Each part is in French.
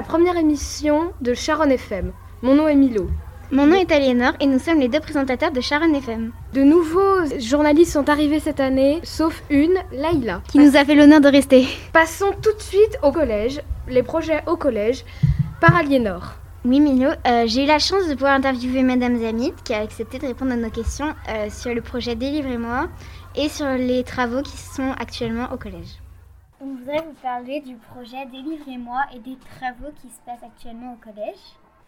la première émission de Sharon FM. Mon nom est Milo. Mon nom est Aliénor et nous sommes les deux présentateurs de Sharon FM. De nouveaux journalistes sont arrivés cette année, sauf une, Laïla. Qui nous a fait l'honneur de rester. Passons tout de suite au collège, les projets au collège, par Aliénor. Oui, Milo, euh, j'ai eu la chance de pouvoir interviewer Madame Zamit qui a accepté de répondre à nos questions euh, sur le projet Délivrez-moi et sur les travaux qui sont actuellement au collège. On voudrait vous parler du projet Délivrez-moi et des travaux qui se passent actuellement au collège.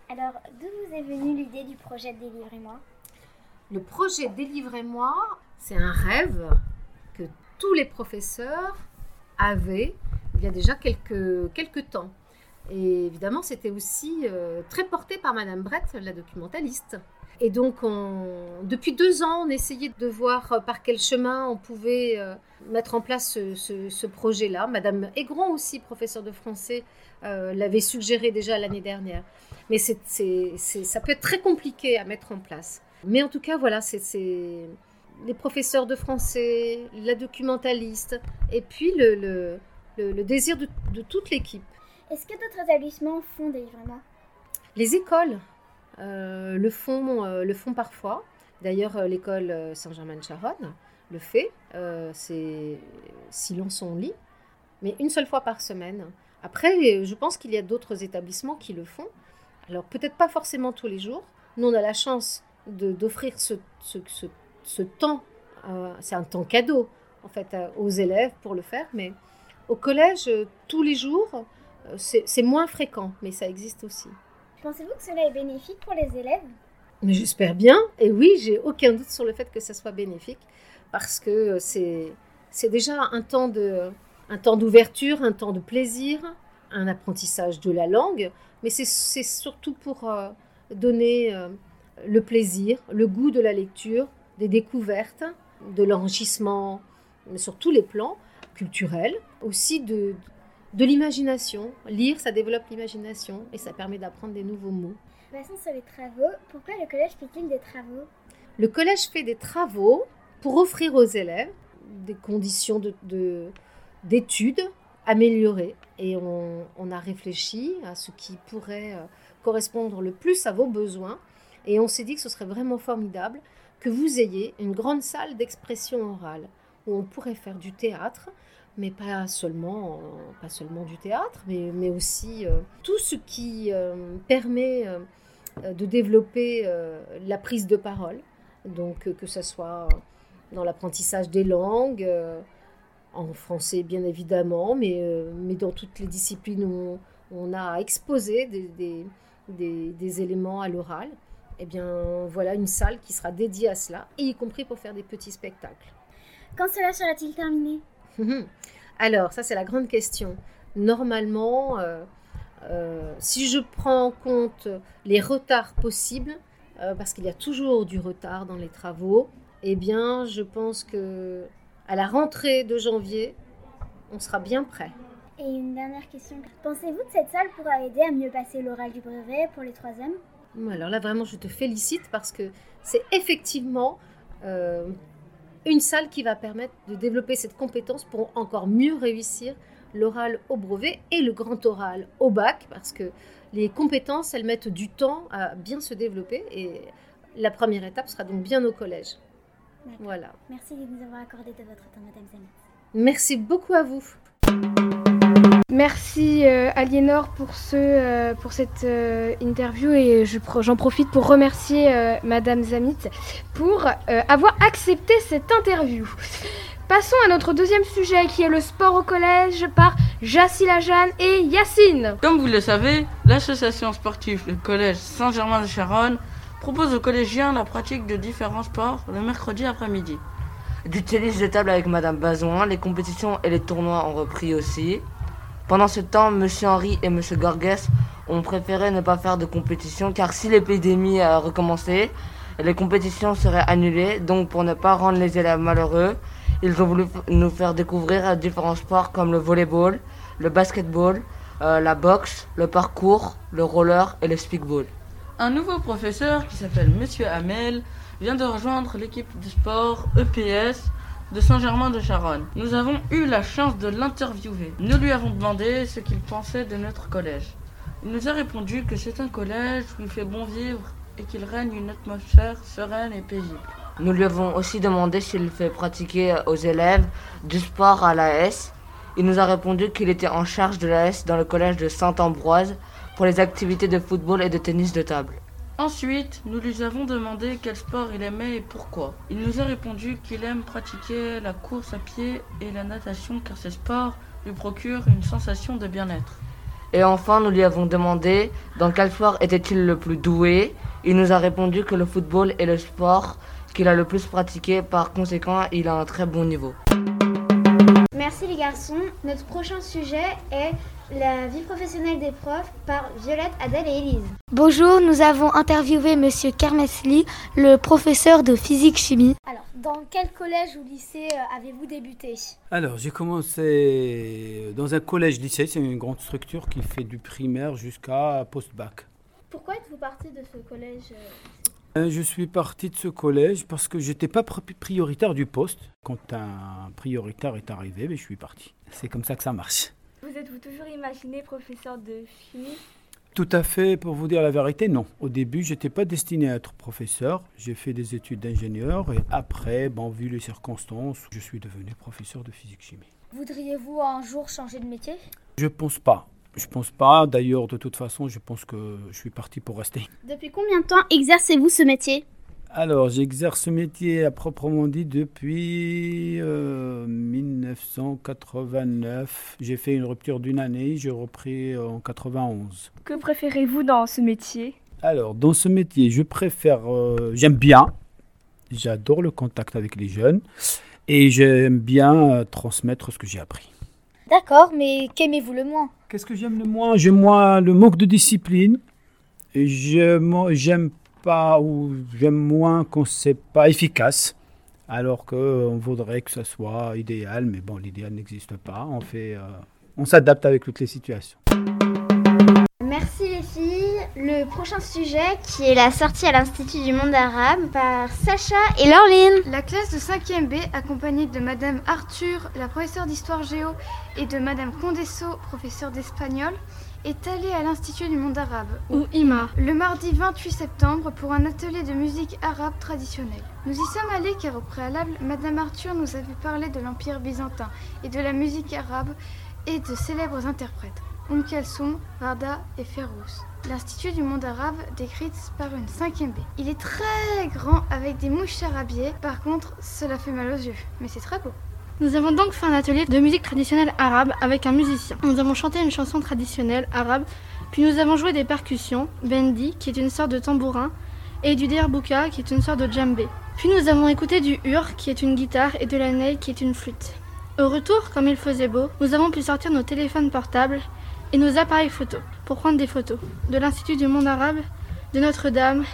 Alors, d'où vous est venue l'idée du projet Délivrez-moi Le projet Délivrez-moi, c'est un rêve que tous les professeurs avaient il y a déjà quelques, temps. Et évidemment, c'était aussi euh, très porté par Madame Brett, la documentaliste. Et donc, depuis deux ans, on essayait de voir euh, par quel chemin on pouvait euh, mettre en place ce, projet-là. Madame Aigron aussi, professeure de français, l'avait suggéré déjà l'année dernière. Mais c'est, ça peut être très compliqué à mettre en place. Mais en tout cas, voilà, c'est, les professeurs de français, la documentaliste, et puis le, le, désir de, de toute l'équipe. Est-ce que d'autres établissements font des livres Les écoles euh, le, font, euh, le font parfois. D'ailleurs, euh, l'école Saint-Germain-de-Charonne le fait. c'est silence on lit, mais une seule fois par semaine. Après, je pense qu'il y a d'autres établissements qui le font. Alors, peut-être pas forcément tous les jours. Nous, on a la chance d'offrir ce, ce, temps. c'est un temps cadeau, en fait, aux élèves pour le faire. Mais au collège, tous les jours, euh, c'est moins fréquent, mais ça existe aussi. Pensez-vous que cela est bénéfique pour les élèves? Mais j'espère bien. Et oui, j'ai aucun doute sur le fait que ça soit bénéfique, parce que c'est déjà un temps de un temps d'ouverture, un temps de plaisir, un apprentissage de la langue, mais c'est surtout pour euh, donner euh, le plaisir, le goût de la lecture, des découvertes, de l'enrichissement sur tous les plans culturels, aussi de, de l'imagination. Lire, ça développe l'imagination et ça permet d'apprendre des nouveaux mots. Passons sur les travaux. Pourquoi le collège fait-il des travaux? Le collège fait des travaux pour offrir aux élèves des conditions d'études de, améliorées. Et on, on, a réfléchi à ce qui pourrait euh, correspondre le plus à vos besoins. Et on s'est dit que ce serait vraiment formidable que vous ayez une grande salle d'expression orale où on pourrait faire du théâtre, mais pas seulement, pas seulement du théâtre, mais, mais aussi euh, tout ce qui euh, permet euh, de développer la prise de parole, donc que ce soit dans l'apprentissage des langues, en français bien évidemment, mais, mais dans toutes les disciplines où on, a exposé des, des éléments à l'oral. Eh bien, voilà une salle qui sera dédiée à cela, et y compris pour faire des petits spectacles. Quand cela sera-t-il terminé? Alors, ça c'est la grande question. Normalement, euh, euh, si je prends en compte les retards possibles, euh, parce qu'il y a toujours du retard dans les travaux, eh bien, je pense que à la rentrée de janvier, on sera bien prêt. Et une dernière question. Pensez-vous que cette salle pourra aider à mieux passer l'oral du brevet pour les troisièmes? Alors là, vraiment, je te félicite parce que c'est effectivement une salle qui va permettre de développer cette compétence pour encore mieux réussir l'oral au brevet et le grand oral au bac, parce que les compétences, elles mettent du temps à bien se développer et la première étape sera donc bien au collège. Voilà. Merci de nous avoir accordé de votre temps, Madame Zami. Merci beaucoup à vous. Merci euh, Aliénor pour, ce, euh, pour cette euh, interview et j'en profite pour remercier Madame Zamit pour avoir accepté cette interview. Passons à notre deuxième sujet qui est le sport au collège par Jassi Lajane et Yacine. Comme vous le savez, l'association sportive Le Collège Saint-Germain-de-Charonne propose aux collégiens la pratique de différents sports le mercredi après-midi. Du tennis de table avec Madame Bazouin, les compétitions et les tournois ont repris aussi. Pendant ce temps, M. Henry et M. Gorges ont préféré ne pas faire de compétition car si l'épidémie a recommencé, les compétitions seraient annulées. Donc pour ne pas rendre les élèves malheureux, ils ont voulu nous faire découvrir différents sports comme le volleyball, le basketball, euh, la boxe, le parcours, le roller et le speakball. Un nouveau professeur qui s'appelle M. Hamel vient de rejoindre l'équipe de sport EPS de Saint-Germain-de-Charonne. Nous avons eu la chance de l'interviewer. Nous lui avons demandé ce qu'il pensait de notre collège. Il nous a répondu que c'est un collège où il fait bon vivre et qu'il règne une atmosphère sereine et paisible. Nous lui avons aussi demandé s'il fait pratiquer aux élèves du sport à l'AS. Il nous a répondu qu'il était en charge de l'AS dans le collège de Saint-Ambroise pour les activités de football et de tennis de table. Ensuite, nous lui avons demandé quel sport il aimait et pourquoi. Il nous a répondu qu'il aime pratiquer la course à pied et la natation car ces sports lui procurent une sensation de bien-être. Et enfin, nous lui avons demandé dans quel sport était-il le plus doué. Il nous a répondu que le football est le sport qu'il a le plus pratiqué, par conséquent, il a un très bon niveau. Merci les garçons. Notre prochain sujet est la vie professionnelle des profs par Violette, Adèle et Élise. Bonjour, nous avons interviewé Monsieur Kermesli, le professeur de physique-chimie. Alors, dans quel collège ou lycée euh, avez-vous débuté? Alors, j'ai commencé dans un collège-lycée, c'est une grande structure qui fait du primaire jusqu'à post-bac. Pourquoi êtes-vous parti de ce collège euh, Euh, Je suis parti de ce collège parce que j'étais pas pri- prioritaire du poste. Quand un prioritaire est arrivé, ben, je suis parti. C'est comme ça que ça marche. Vous êtes-vous toujours imaginé professeur de chimie? Tout à fait, pour vous dire la vérité, non. Au début, j'étais pas destiné à être professeur. J'ai fait des études d'ingénieur et après, bon, vu les circonstances, je suis devenu professeur de physique-chimie. Voudriez-vous un jour changer de métier? Je pense pas. Je pense pas. D'ailleurs, de toute façon, je pense que je suis parti pour rester. Depuis combien de temps exercez-vous ce métier? Alors, j'exerce ce métier à proprement dit depuis euh, 1989. J'ai fait une rupture d'une année, j'ai repris en 91. Que préférez-vous dans ce métier? Alors, dans ce métier, je préfère, euh, j'aime bien, j'adore le contact avec les jeunes et j'aime bien euh, transmettre ce que j'ai appris. D'accord, mais qu'aimez-vous le moins? Qu'est-ce que j'aime le moins? J'aime moins le manque de discipline. J'aime pas ou j'aime moins pas efficace. Alors qu'on voudrait que ça soit idéal, mais bon, l'idéal n'existe pas. On fait, euh, on s'adapte avec toutes les situations. Merci les filles. Le prochain sujet qui est la sortie à l'Institut du monde arabe par Sacha et Laureline. La classe de 5e B, accompagnée de Madame Arthur, la professeure d'histoire géo, et de Madame Condesso, professeure d'espagnol, est allée à l'Institut du monde arabe, ou IMA, le mardi 28 septembre pour un atelier de musique arabe traditionnelle. Nous y sommes allés car au préalable, Madame Arthur nous avait parlé de l'Empire byzantin et de la musique arabe et de célèbres interprètes. Umm Kalsoum, Rada et Férouz. L'Institut du monde arabe décrite par une 5e B. Il est très grand avec des mouches charabiées, par contre cela fait mal aux yeux, mais c'est très beau. Nous avons donc fait un atelier de musique traditionnelle arabe avec un musicien. Nous avons chanté une chanson traditionnelle arabe, puis nous avons joué des percussions, bendi, qui est une sorte de tambourin, et du derbouka, qui est une sorte de djembé. Puis nous avons écouté du ur, qui est une guitare, et de la ney, qui est une flûte. Au retour, comme il faisait beau, nous avons pu sortir nos téléphones portables et nos appareils photos pour prendre des photos de l'Institut du monde arabe, de Notre-Dame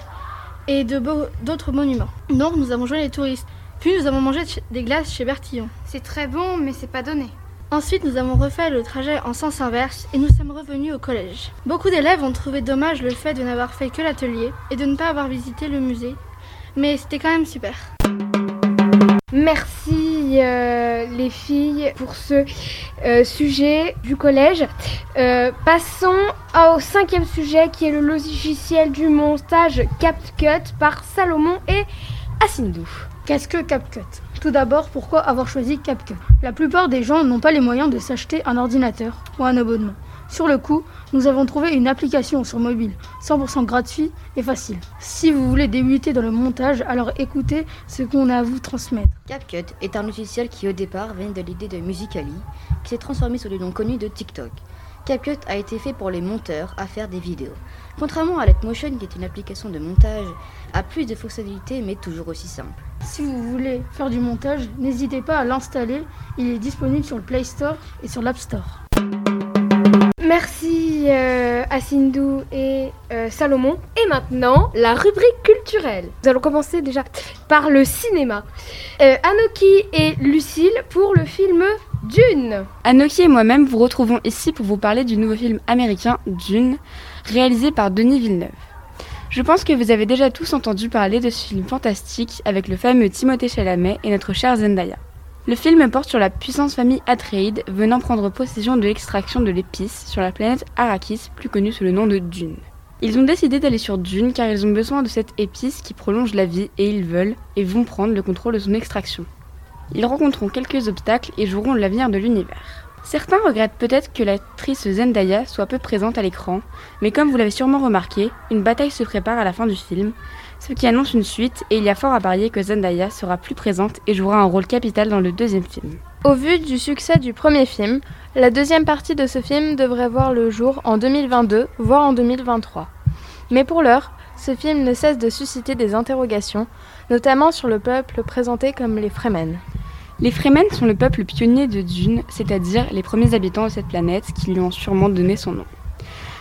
et de d'autres monuments. Donc nous avons joué les touristes. Puis nous avons mangé des glaces chez Bertillon. C'est très bon, mais c'est pas donné. Ensuite, nous avons refait le trajet en sens inverse et nous sommes revenus au collège. Beaucoup d'élèves ont trouvé dommage le fait de n'avoir fait que l'atelier et de ne pas avoir visité le musée, mais c'était quand même super. Merci euh, les filles pour ce euh, sujet du collège. Euh, passons au cinquième sujet qui est le logiciel du montage CapCut par Salomon et Asindou. Qu'est-ce que CapCut? Tout d'abord, pourquoi avoir choisi CapCut? La plupart des gens n'ont pas les moyens de s'acheter un ordinateur ou un abonnement. Sur le coup, nous avons trouvé une application sur mobile, 100% gratuit et facile. Si vous voulez débuter dans le montage, alors écoutez ce qu'on a à vous transmettre. CapCut est un logiciel qui au départ vient de l'idée de Musically, qui s'est transformé sous le nom connu de TikTok. CapCut a été fait pour les monteurs à faire des vidéos. Contrairement à Letmotion, qui est une application de montage à plus de fonctionnalités mais toujours aussi simple. Si vous voulez faire du montage, n'hésitez pas à l'installer. Il est disponible sur le Play Store et sur l'App Store. Merci euh, Asindou et euh, Salomon. Et maintenant, la rubrique culturelle. Nous allons commencer déjà par le cinéma. Euh, Anoki et Lucille pour le film Dune. Anoki et moi-même vous retrouvons ici pour vous parler du nouveau film américain Dune, réalisé par Denis Villeneuve. Je pense que vous avez déjà tous entendu parler de ce film fantastique avec le fameux Timothée Chalamet et notre chère Zendaya. Le film porte sur la puissante famille Atreides venant prendre possession de l'extraction de l'épice sur la planète Arrakis, plus connue sous le nom de Dune. Ils ont décidé d'aller sur Dune car ils ont besoin de cette épice qui prolonge la vie et ils veulent et vont prendre le contrôle de son extraction. Ils rencontreront quelques obstacles et joueront l'avenir de l'univers. Certains regrettent peut-être que l'actrice Zendaya soit peu présente à l'écran, mais comme vous l'avez sûrement remarqué, une bataille se prépare à la fin du film, ce qui annonce une suite et il y a fort à parier que Zendaya sera plus présente et jouera un rôle capital dans le deuxième film. Au vu du succès du premier film, la deuxième partie de ce film devrait voir le jour en 2022, voire en 2023. Mais pour l'heure, ce film ne cesse de susciter des interrogations, notamment sur le peuple présenté comme les Fremen. Les Fremen sont le peuple pionnier de Dune, c'est-à-dire les premiers habitants de cette planète qui lui ont sûrement donné son nom.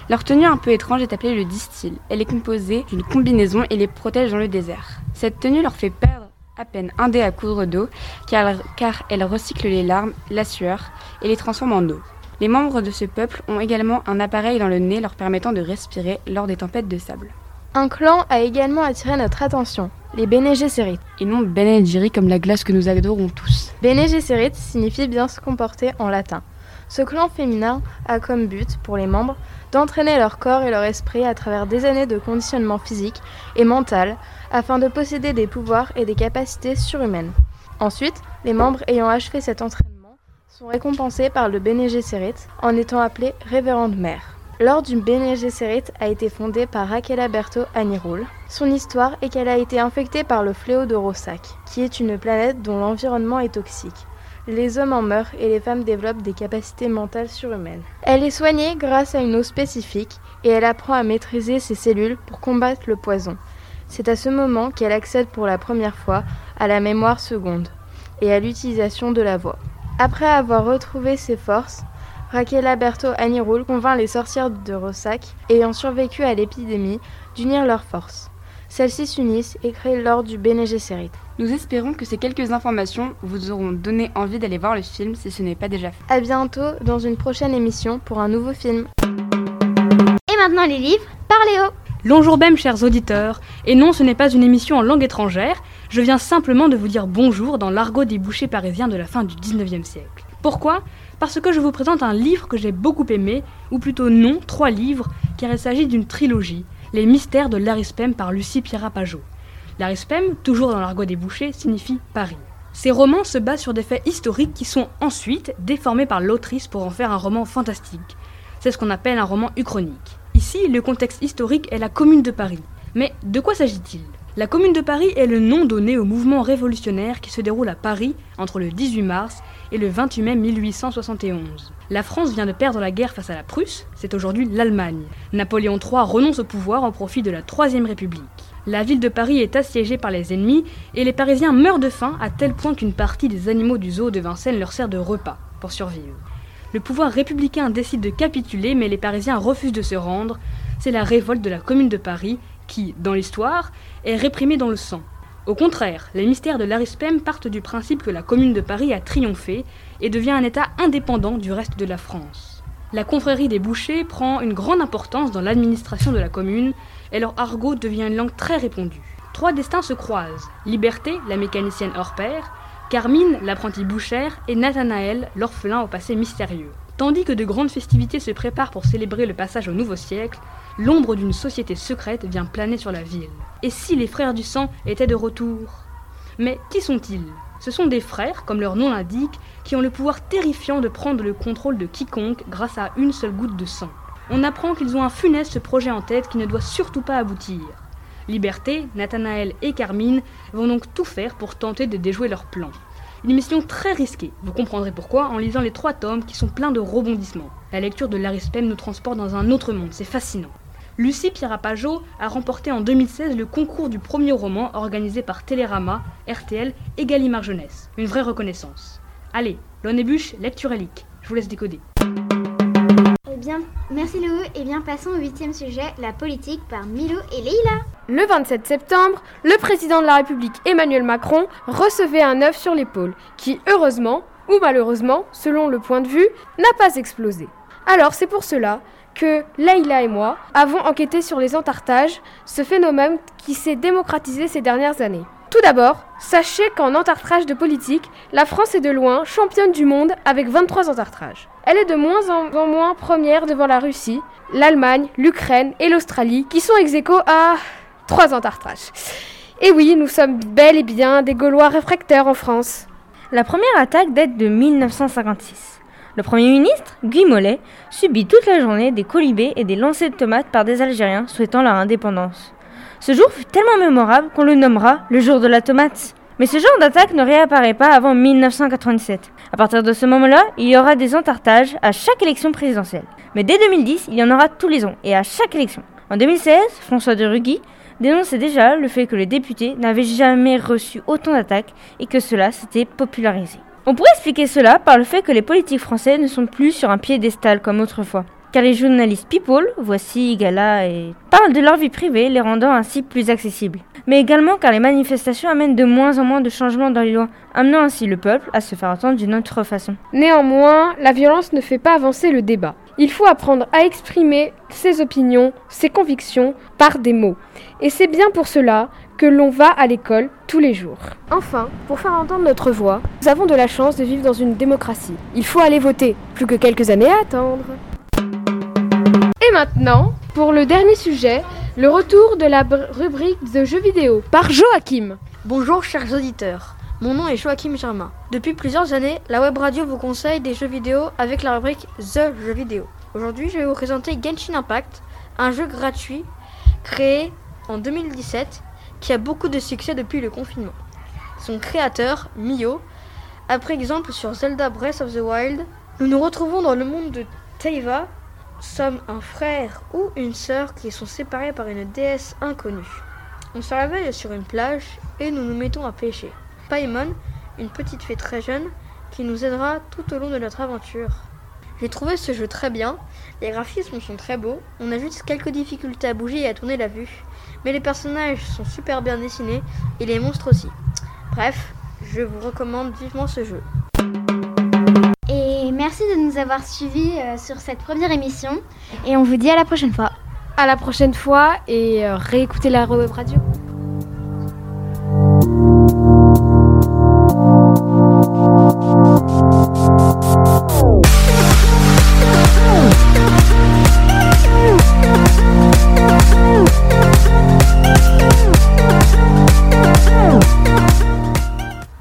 Leur tenue un peu étrange est appelée le distil. Elle est composée d'une combinaison et les protège dans le désert. Cette tenue leur fait perdre à peine un dé à coudre d'eau car, car elle recycle les larmes, la sueur et les transforme en eau. Les membres de ce peuple ont également un appareil dans le nez leur permettant de respirer lors des tempêtes de sable. Un clan a également attiré notre attention, les Bene Gesserit. Et non Ben Jerry comme la glace que nous adorons tous. Bene Gesserit signifie bien se comporter en latin. Ce clan féminin a comme but, pour les membres, d'entraîner leur corps et leur esprit à travers des années de conditionnement physique et mental afin de posséder des pouvoirs et des capacités surhumaines. Ensuite, les membres ayant achevé cet entraînement sont récompensés par le Bene Gesserit en étant appelés révérende mère. L'ordre du Bene Gesserit a été fondé par Raquel Berto Anirul. Son histoire est qu'elle a été infectée par le fléau de Rossac, qui est une planète dont l'environnement est toxique. Les hommes en meurent et les femmes développent des capacités mentales surhumaines. Elle est soignée grâce à une eau spécifique et elle apprend à maîtriser ses cellules pour combattre le poison. C'est à ce moment qu'elle accède pour la première fois à la mémoire seconde et à l'utilisation de la voix. Après avoir retrouvé ses forces, Raquel Berto Anirul convainc les sorcières de Rossac, ayant survécu à l'épidémie, d'unir leurs forces. Celles-ci s'unissent et créent l'ordre du Bene Gesserit. Nous espérons que ces quelques informations vous auront donné envie d'aller voir le film si ce n'est pas déjà fait. A bientôt dans une prochaine émission pour un nouveau film. Et maintenant les livres par Léo. Bonjour Bem, chers auditeurs. Et non, ce n'est pas une émission en langue étrangère. Je viens simplement de vous dire bonjour dans l'argot des bouchers parisiens de la fin du 19e siècle. Pourquoi? Parce que je vous présente un livre que j'ai beaucoup aimé, ou plutôt non, trois livres, car il s'agit d'une trilogie, Les mystères de l'Arispem par Lucie Pierapajot. L'Arispem, toujours dans l'argot des bouchers, signifie Paris. Ces romans se basent sur des faits historiques qui sont ensuite déformés par l'autrice pour en faire un roman fantastique. C'est ce qu'on appelle un roman uchronique. Ici, le contexte historique est la Commune de Paris. Mais de quoi s'agit-il? La Commune de Paris est le nom donné au mouvement révolutionnaire qui se déroule à Paris entre le 18 mars et le 28 mai 1871. La France vient de perdre la guerre face à la Prusse, c'est aujourd'hui l'Allemagne. Napoléon III renonce au pouvoir en profit de la Troisième République. La ville de Paris est assiégée par les ennemis et les Parisiens meurent de faim à tel point qu'une partie des animaux du zoo de Vincennes leur sert de repas pour survivre. Le pouvoir républicain décide de capituler mais les Parisiens refusent de se rendre. C'est la révolte de la Commune de Paris qui, dans l'histoire, est réprimée dans le sang. Au contraire, les mystères de l'Arispem partent du principe que la Commune de Paris a triomphé et devient un État indépendant du reste de la France. La confrérie des bouchers prend une grande importance dans l'administration de la commune et leur argot devient une langue très répandue. Trois destins se croisent Liberté, la mécanicienne hors pair, Carmine, l'apprentie bouchère, et Nathanaël, l'orphelin au passé mystérieux. Tandis que de grandes festivités se préparent pour célébrer le passage au nouveau siècle, l'ombre d'une société secrète vient planer sur la ville. Et si les frères du sang étaient de retour? Mais qui sont-ils? Ce sont des frères, comme leur nom l'indique, qui ont le pouvoir terrifiant de prendre le contrôle de quiconque grâce à une seule goutte de sang. On apprend qu'ils ont un funeste projet en tête qui ne doit surtout pas aboutir. Liberté, Nathanaël et Carmine vont donc tout faire pour tenter de déjouer leur plan. Une mission très risquée, vous comprendrez pourquoi en lisant les trois tomes qui sont pleins de rebondissements. La lecture de l'Arispem nous transporte dans un autre monde, c'est fascinant. Lucie Pierapajot a remporté en 2016 le concours du premier roman organisé par Télérama, RTL et Gallimard Jeunesse. Une vraie reconnaissance. Allez, Bûche, lecture élique. Je vous laisse décoder. Eh bien, merci Léo. Et bien, passons au huitième sujet, la politique par Milo et Leila. Le 27 septembre, le président de la République Emmanuel Macron recevait un œuf sur l'épaule, qui heureusement, ou malheureusement, selon le point de vue, n'a pas explosé. Alors c'est pour cela que Leïla et moi avons enquêté sur les entartages, ce phénomène qui s'est démocratisé ces dernières années. Tout d'abord, sachez qu'en entartrage de politique, la France est de loin championne du monde avec 23 entartrages. Elle est de moins en moins première devant la Russie, l'Allemagne, l'Ukraine et l'Australie qui sont ex à 3 entartrages. Et oui, nous sommes bel et bien des Gaulois réfractaires en France. La première attaque date de 1956. Le Premier ministre, Guy Mollet, subit toute la journée des colibés et des lancers de tomates par des Algériens souhaitant leur indépendance. Ce jour fut tellement mémorable qu'on le nommera le jour de la tomate. Mais ce genre d'attaque ne réapparaît pas avant 1997. À partir de ce moment-là, il y aura des entartages à chaque élection présidentielle. Mais dès 2010, il y en aura tous les ans et à chaque élection. En 2016, François de Rugy dénonçait déjà le fait que les députés n'avaient jamais reçu autant d'attaques et que cela s'était popularisé. On pourrait expliquer cela par le fait que les politiques français ne sont plus sur un piédestal comme autrefois. Car les journalistes People, voici Gala et parlent de leur vie privée, les rendant ainsi plus accessibles. Mais également car les manifestations amènent de moins en moins de changements dans les lois, amenant ainsi le peuple à se faire entendre d'une autre façon. Néanmoins, la violence ne fait pas avancer le débat. Il faut apprendre à exprimer ses opinions, ses convictions par des mots. Et c'est bien pour cela que l'on va à l'école tous les jours. Enfin, pour faire entendre notre voix, nous avons de la chance de vivre dans une démocratie. Il faut aller voter, plus que quelques années à attendre. Et maintenant, pour le dernier sujet, le retour de la rubrique de jeux vidéo par Joachim. Bonjour chers auditeurs, mon nom est Joachim Germain. Depuis plusieurs années, la web radio vous conseille des jeux vidéo avec la rubrique The Jeux vidéo. Aujourd'hui, je vais vous présenter Genshin Impact, un jeu gratuit créé en 2017 qui a beaucoup de succès depuis le confinement. Son créateur, Mio, a pris exemple sur Zelda Breath of the Wild. Nous nous retrouvons dans le monde de Teiva, sommes un frère ou une sœur qui sont séparés par une déesse inconnue. On se réveille sur une plage et nous nous mettons à pêcher. Paimon, une petite fée très jeune, qui nous aidera tout au long de notre aventure. J'ai trouvé ce jeu très bien, les graphismes sont très beaux, on a juste quelques difficultés à bouger et à tourner la vue, mais les personnages sont super bien dessinés et les monstres aussi. Bref, je vous recommande vivement ce jeu. Et merci de nous avoir suivis euh, sur cette première émission et on vous dit à la prochaine fois. À la prochaine fois et euh, réécoutez la web radio.